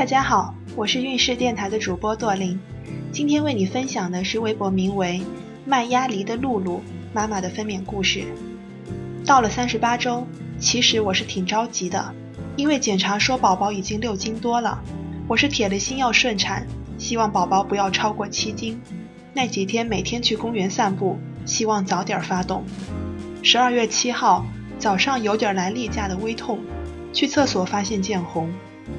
大家好，我是运势电台的主播朵琳，今天为你分享的是微博名为“卖鸭梨的露露妈妈”的分娩故事。到了三十八周，其实我是挺着急的，因为检查说宝宝已经六斤多了，我是铁了心要顺产，希望宝宝不要超过七斤。那几天每天去公园散步，希望早点发动。十二月七号早上有点来例假的微痛，去厕所发现见红。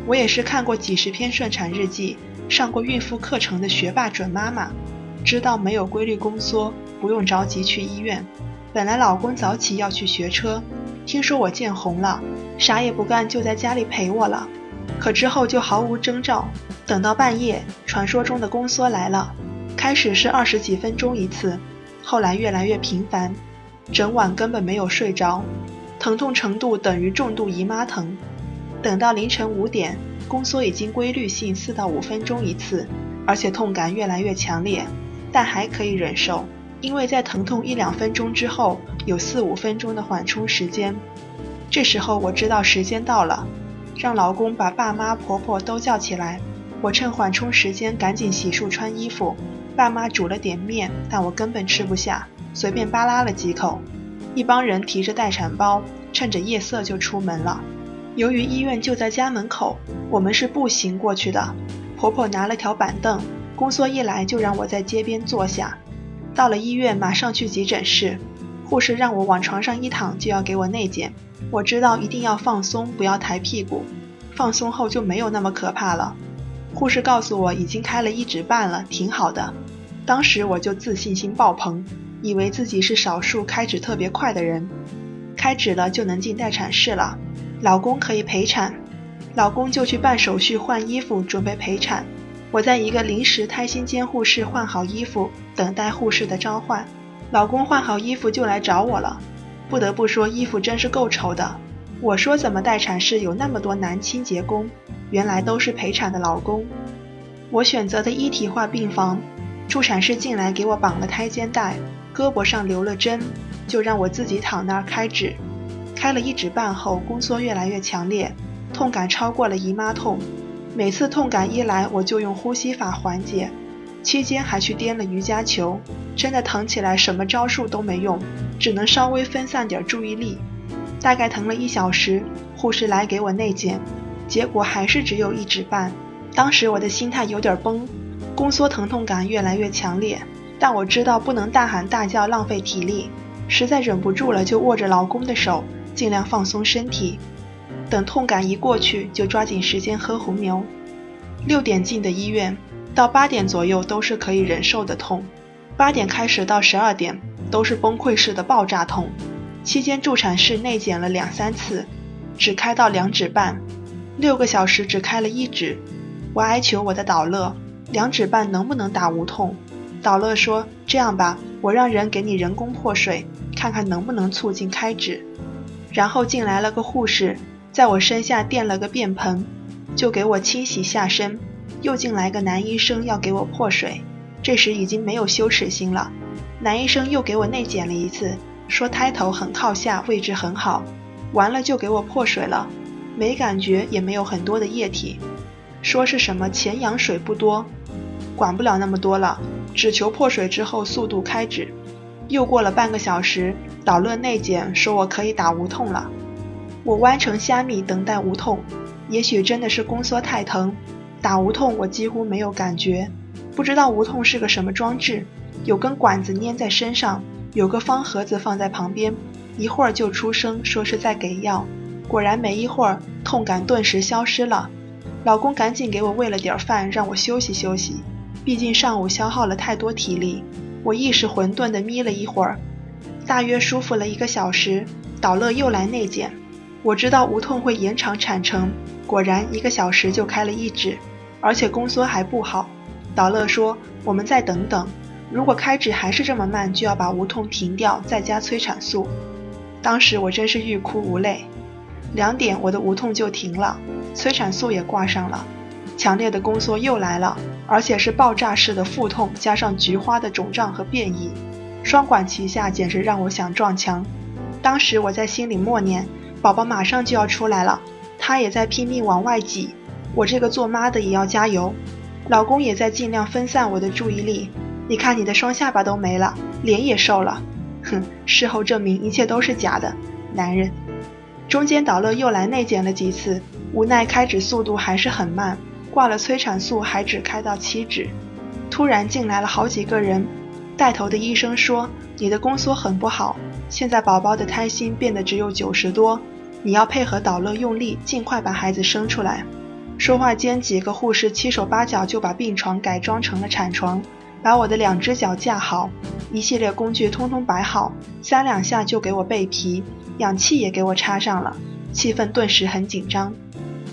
我也是看过几十篇顺产日记，上过孕妇课程的学霸准妈妈，知道没有规律宫缩，不用着急去医院。本来老公早起要去学车，听说我见红了，啥也不干就在家里陪我了。可之后就毫无征兆，等到半夜，传说中的宫缩来了。开始是二十几分钟一次，后来越来越频繁，整晚根本没有睡着，疼痛程度等于重度姨妈疼。等到凌晨五点，宫缩已经规律性四到五分钟一次，而且痛感越来越强烈，但还可以忍受，因为在疼痛一两分钟之后有四五分钟的缓冲时间。这时候我知道时间到了，让老公把爸妈婆婆都叫起来，我趁缓冲时间赶紧洗漱穿衣服。爸妈煮了点面，但我根本吃不下，随便扒拉了几口。一帮人提着待产包，趁着夜色就出门了。由于医院就在家门口，我们是步行过去的。婆婆拿了条板凳，宫缩一来就让我在街边坐下。到了医院，马上去急诊室，护士让我往床上一躺就要给我内检。我知道一定要放松，不要抬屁股，放松后就没有那么可怕了。护士告诉我已经开了一指半了，挺好的。当时我就自信心爆棚，以为自己是少数开指特别快的人。开指了就能进待产室了，老公可以陪产，老公就去办手续换衣服准备陪产。我在一个临时胎心监护室换好衣服，等待护士的召唤。老公换好衣服就来找我了，不得不说衣服真是够丑的。我说怎么待产室有那么多男清洁工？原来都是陪产的老公。我选择的一体化病房，助产士进来给我绑了胎肩带，胳膊上留了针，就让我自己躺那儿开指。开了一指半后，宫缩越来越强烈，痛感超过了姨妈痛。每次痛感一来，我就用呼吸法缓解，期间还去颠了瑜伽球。真的疼起来，什么招数都没用，只能稍微分散点注意力。大概疼了一小时，护士来给我内检。结果还是只有一指半，当时我的心态有点崩，宫缩疼痛感越来越强烈，但我知道不能大喊大叫浪费体力，实在忍不住了就握着老公的手，尽量放松身体，等痛感一过去就抓紧时间喝红牛。六点进的医院，到八点左右都是可以忍受的痛，八点开始到十二点都是崩溃式的爆炸痛，期间助产室内检了两三次，只开到两指半。六个小时只开了一指，我哀求我的导乐，两指半能不能打无痛？导乐说：“这样吧，我让人给你人工破水，看看能不能促进开指。”然后进来了个护士，在我身下垫了个便盆，就给我清洗下身。又进来个男医生要给我破水，这时已经没有羞耻心了。男医生又给我内检了一次，说胎头很靠下，位置很好。完了就给我破水了。没感觉，也没有很多的液体，说是什么前羊水不多，管不了那么多了，只求破水之后速度开指。又过了半个小时，导乐内检说我可以打无痛了。我弯成虾米等待无痛，也许真的是宫缩太疼，打无痛我几乎没有感觉，不知道无痛是个什么装置，有根管子粘在身上，有个方盒子放在旁边，一会儿就出声说是在给药。果然没一会儿，痛感顿时消失了。老公赶紧给我喂了点饭，让我休息休息。毕竟上午消耗了太多体力，我意识混沌地眯了一会儿，大约舒服了一个小时。导乐又来内检，我知道无痛会延长产程，果然一个小时就开了一指，而且宫缩还不好。导乐说我们再等等，如果开指还是这么慢，就要把无痛停掉，再加催产素。当时我真是欲哭无泪。两点，我的无痛就停了，催产素也挂上了，强烈的宫缩又来了，而且是爆炸式的腹痛，加上菊花的肿胀和变异，双管齐下，简直让我想撞墙。当时我在心里默念：宝宝马上就要出来了，他也在拼命往外挤，我这个做妈的也要加油。老公也在尽量分散我的注意力。你看你的双下巴都没了，脸也瘦了。哼，事后证明一切都是假的。男人。中间导乐又来内检了几次，无奈开指速度还是很慢，挂了催产素还只开到七指。突然进来了好几个人，带头的医生说：“你的宫缩很不好，现在宝宝的胎心变得只有九十多，你要配合导乐用力，尽快把孩子生出来。”说话间，几个护士七手八脚就把病床改装成了产床，把我的两只脚架好，一系列工具通通摆好，三两下就给我备皮，氧气也给我插上了，气氛顿时很紧张。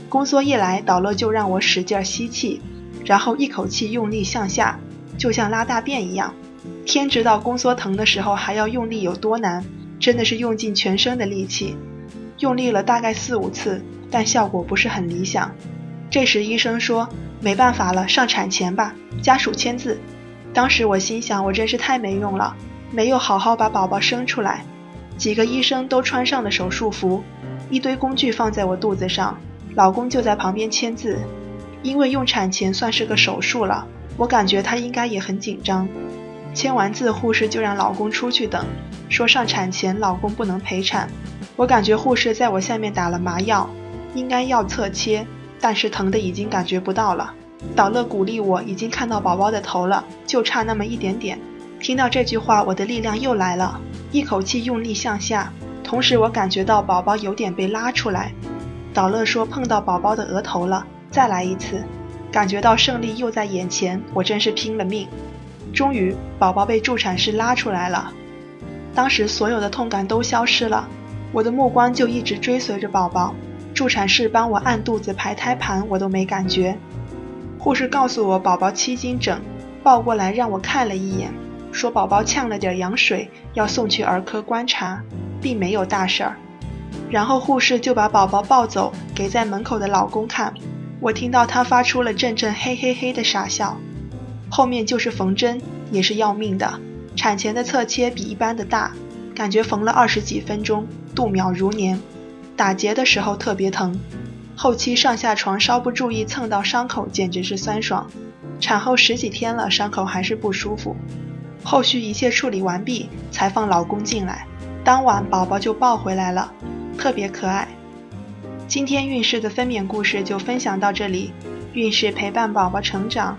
宫缩一来，导乐就让我使劲吸气。然后一口气用力向下，就像拉大便一样。天知道宫缩疼的时候还要用力有多难，真的是用尽全身的力气，用力了大概四五次，但效果不是很理想。这时医生说没办法了，上产钳吧，家属签字。当时我心想，我真是太没用了，没有好好把宝宝生出来。几个医生都穿上了手术服，一堆工具放在我肚子上，老公就在旁边签字。因为用产钳算是个手术了，我感觉他应该也很紧张。签完字，护士就让老公出去等，说上产前老公不能陪产。我感觉护士在我下面打了麻药，应该要侧切，但是疼的已经感觉不到了。导乐鼓励我，已经看到宝宝的头了，就差那么一点点。听到这句话，我的力量又来了，一口气用力向下，同时我感觉到宝宝有点被拉出来。导乐说碰到宝宝的额头了。再来一次，感觉到胜利又在眼前，我真是拼了命。终于，宝宝被助产士拉出来了。当时所有的痛感都消失了，我的目光就一直追随着宝宝。助产士帮我按肚子排胎盘，我都没感觉。护士告诉我宝宝七斤整，抱过来让我看了一眼，说宝宝呛了点羊水，要送去儿科观察，并没有大事儿。然后护士就把宝宝抱走，给在门口的老公看。我听到他发出了阵阵嘿嘿嘿的傻笑，后面就是缝针，也是要命的。产前的侧切比一般的大，感觉缝了二十几分钟，度秒如年。打结的时候特别疼，后期上下床稍不注意蹭到伤口，简直是酸爽。产后十几天了，伤口还是不舒服。后续一切处理完毕，才放老公进来。当晚宝宝就抱回来了，特别可爱。今天孕氏的分娩故事就分享到这里，孕氏陪伴宝宝成长，